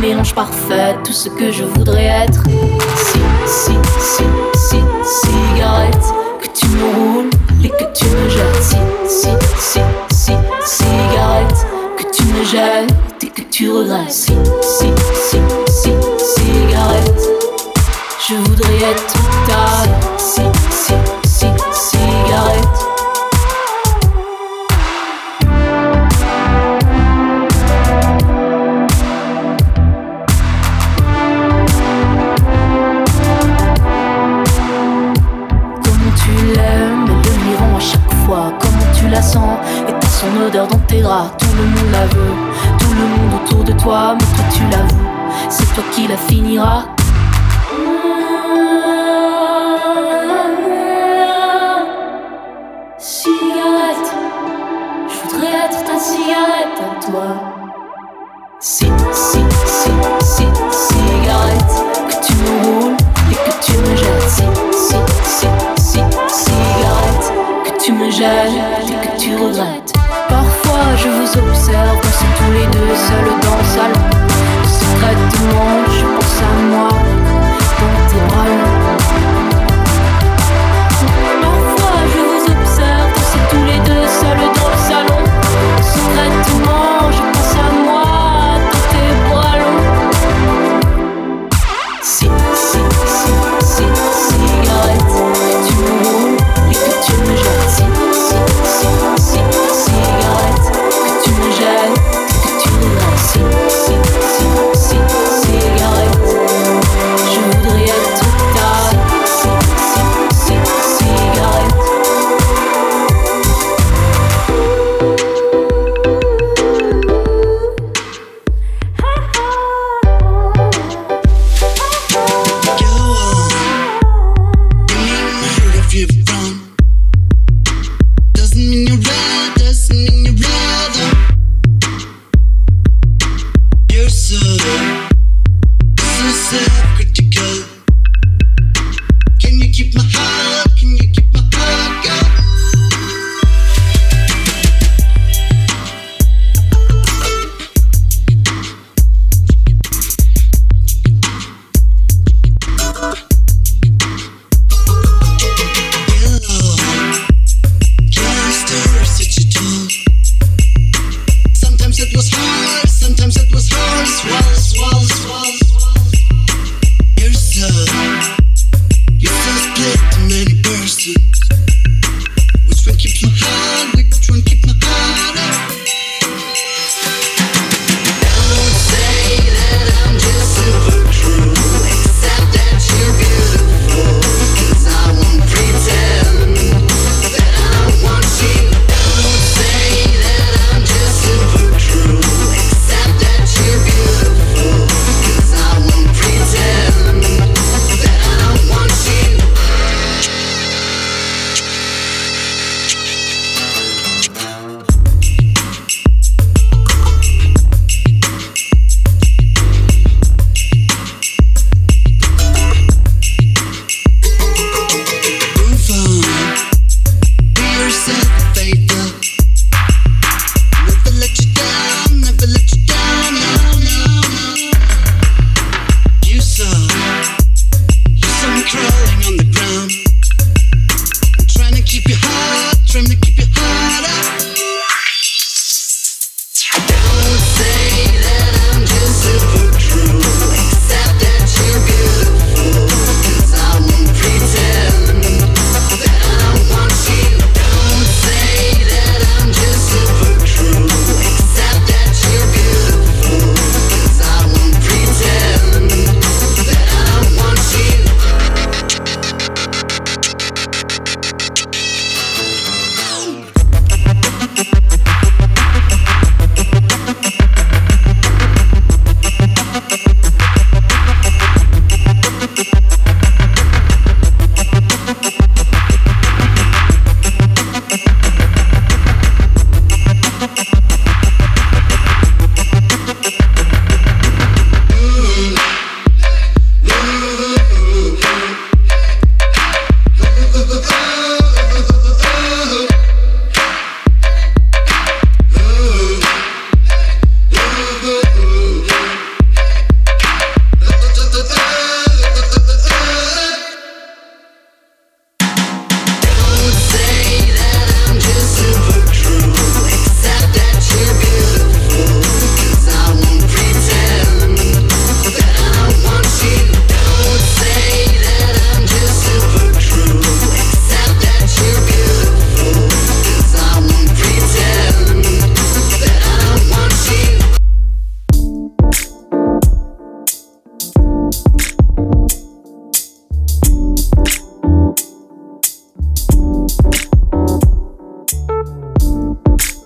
mélange parfait, tout ce que je voudrais être. Si, si, si, si, cigarette, que tu me roules et que tu me jettes. Si, si, si, si, cigarette, que tu me jettes et que tu regrettes. Si, si, si, si, cigarette, je voudrais être ta. Si, si, si, dans tes draps. Tout le monde la veut, tout le monde autour de toi, mais toi tu l'avoues. C'est toi qui la finiras. Cigarette, je voudrais être ta cigarette à toi. Si, si, si, si, cigarette, que tu me roules et que tu me jettes. Si, si, si, si, cigarette, que tu me jettes et que tu regrettes. Je vous observe, danser tous les deux seuls dans le salon. Secrètement, je pense à moi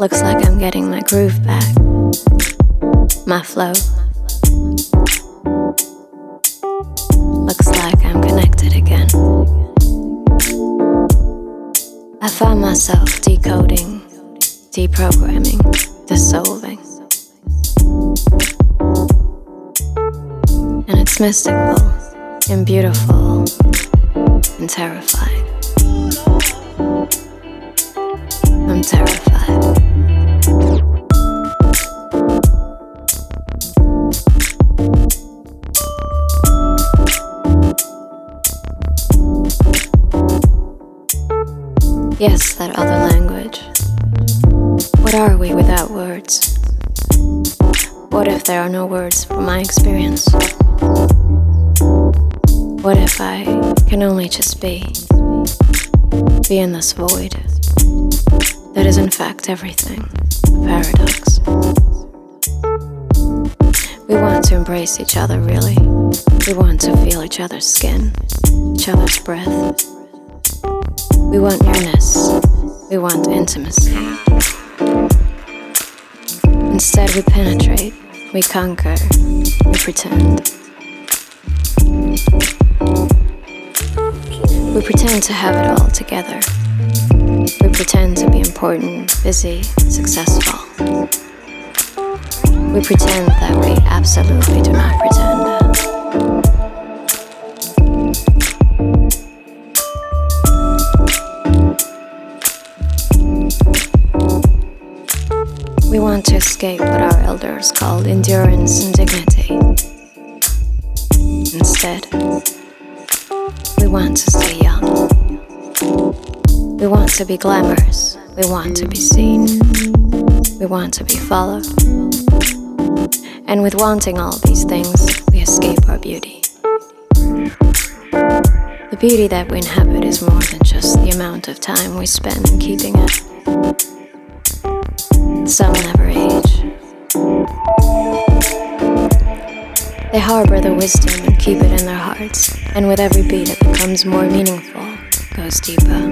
Looks like I'm getting my groove back, my flow. Looks like I'm connected again. I find myself decoding, deprogramming, dissolving. And it's mystical and beautiful and terrifying. I'm terrified. Yes, that other language. What are we without words? What if there are no words for my experience? What if I can only just be? Be in this void that is, in fact, everything a paradox. We want to embrace each other, really. We want to feel each other's skin, each other's breath. We want nearness, we want intimacy. Instead, we penetrate, we conquer, we pretend. We pretend to have it all together. We pretend to be important, busy, successful. We pretend that we absolutely do not pretend. We want to escape what our elders called endurance and dignity. Instead, we want to stay young. We want to be glamorous. We want to be seen. We want to be followed. And with wanting all these things, we escape our beauty. The beauty that we inhabit is more than just the amount of time we spend in keeping it. Some never age. They harbor the wisdom and keep it in their hearts, and with every beat it becomes more meaningful, goes deeper.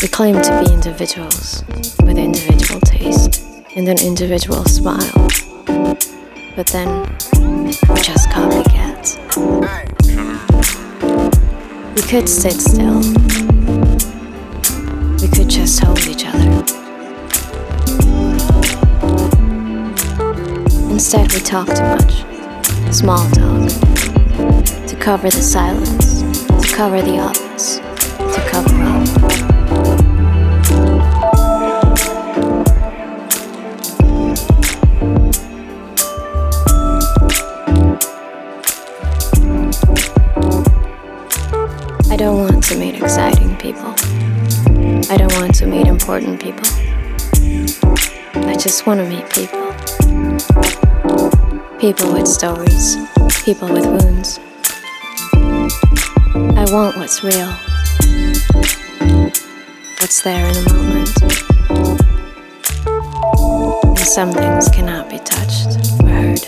We claim to be individuals with individual taste and an individual smile, but then we're just copycats. We could sit still. We could just hold each other. Instead, we talk too much. Small talk. To cover the silence, to cover the obvious, to cover up. I don't want to meet exciting people. I don't want to meet important people. I just want to meet people. People with stories, people with wounds. I want what's real, what's there in the moment. And some things cannot be touched or heard.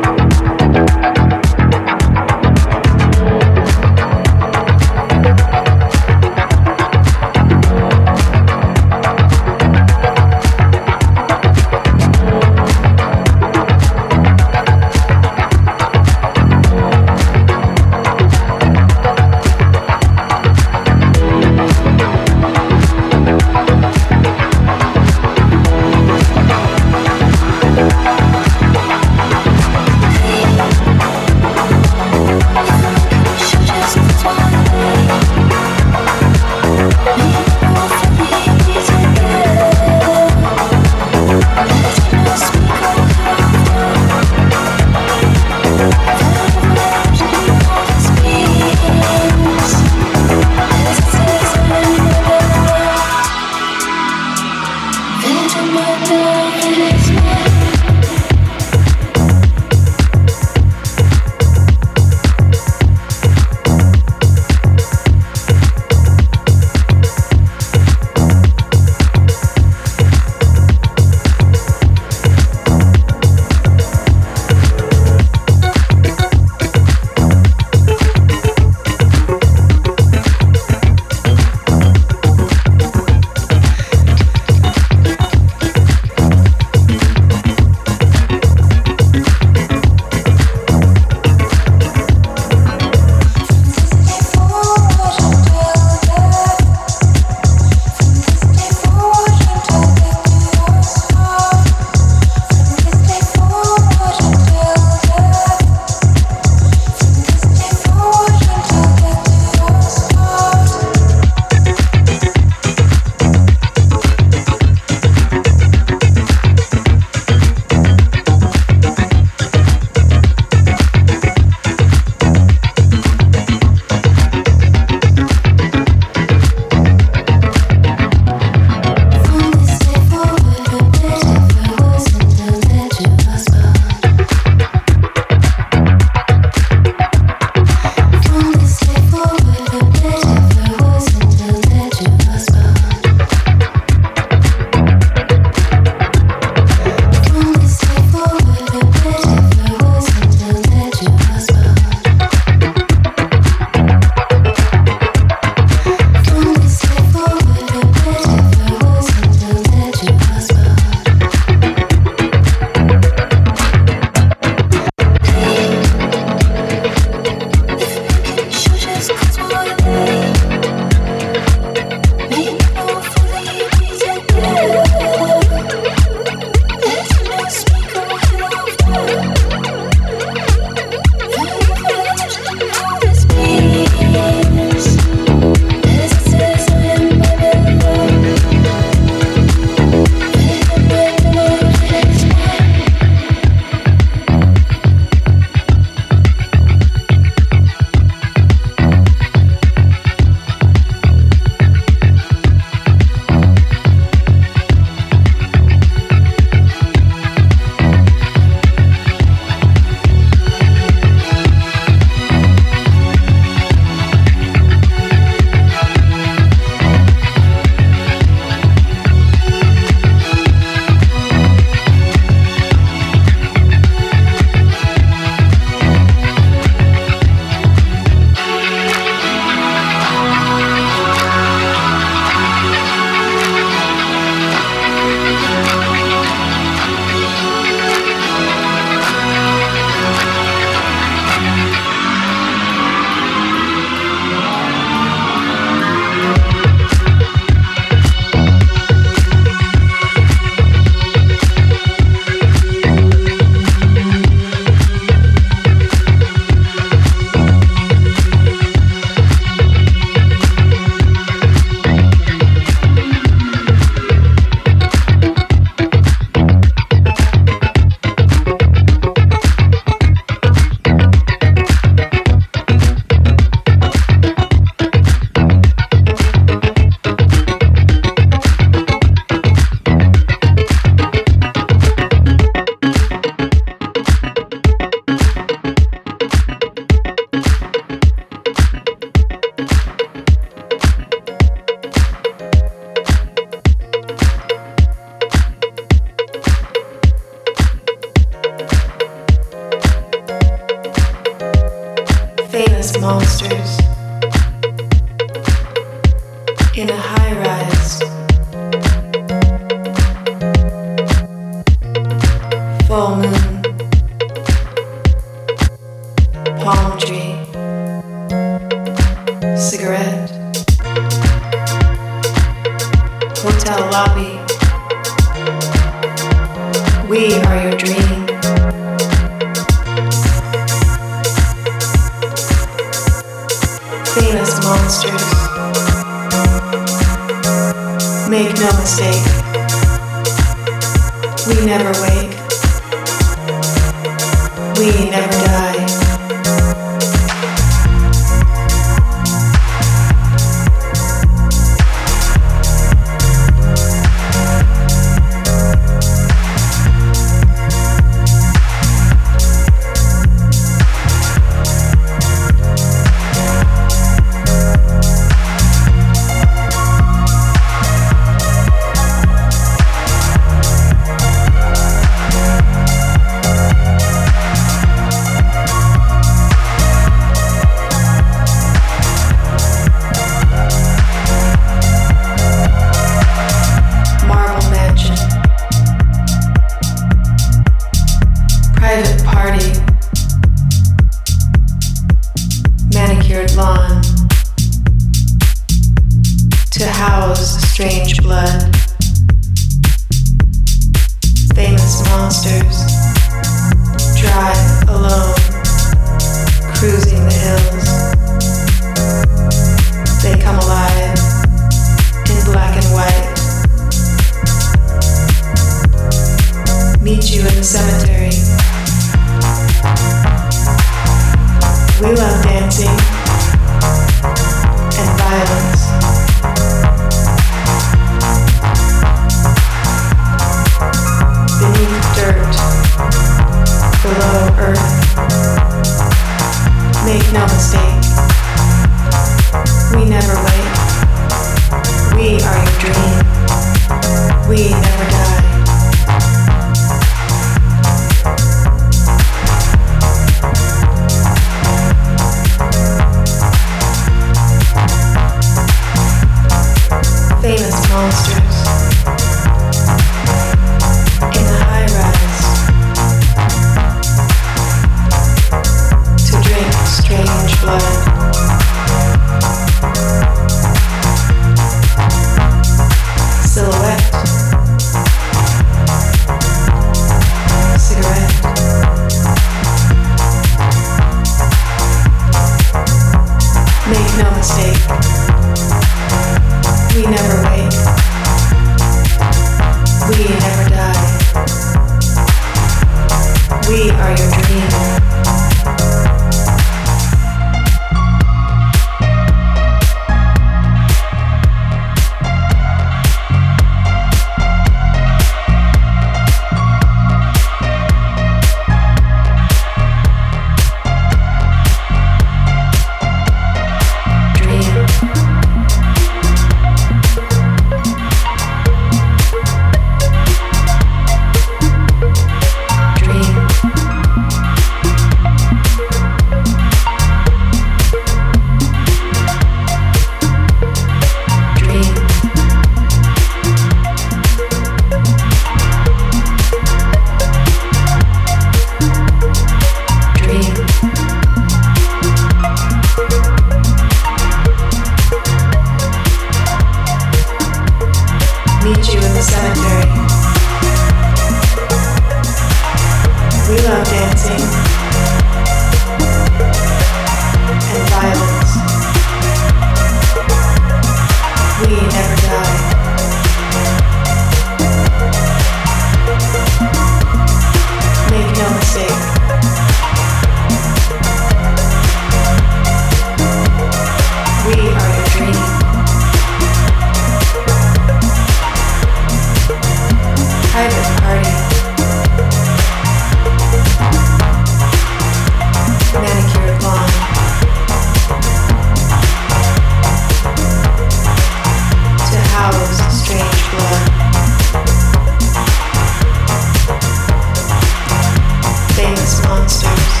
monsters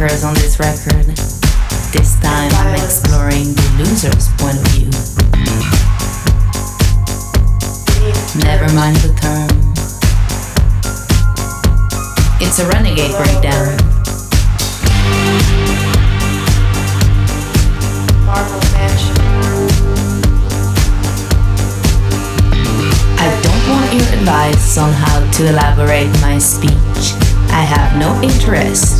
moneymakers on this record. This time I'm exploring the loser's point of view. Never mind the term. It's a renegade breakdown. I don't want your advice on how to elaborate my speech. I have no interest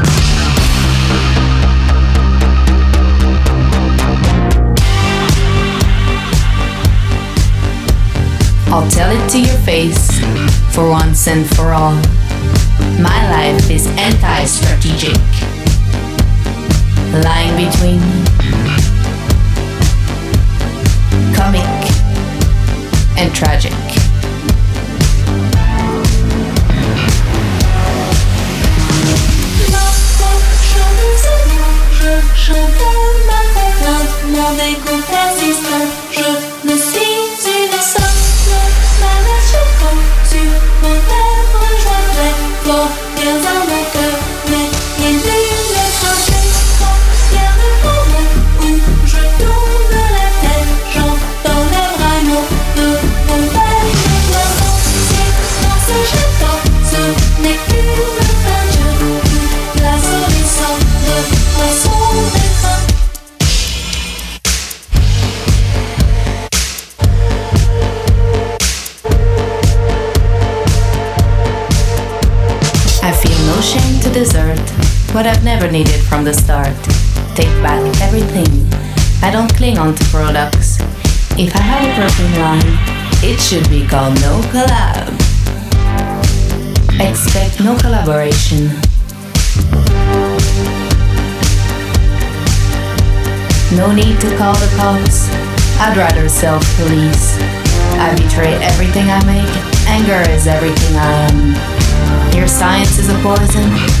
I'll tell it to your face for once and for all. My life is anti strategic, lying between comic and tragic. Je mon dégoût persistant. Je never needed from the start. Take back everything. I don't cling on to products. If I have a perfume line, it should be called No Collab. Expect no collaboration. No need to call the cops. I'd rather self police. I betray everything I make. Anger is everything I am. Your science is a poison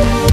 Je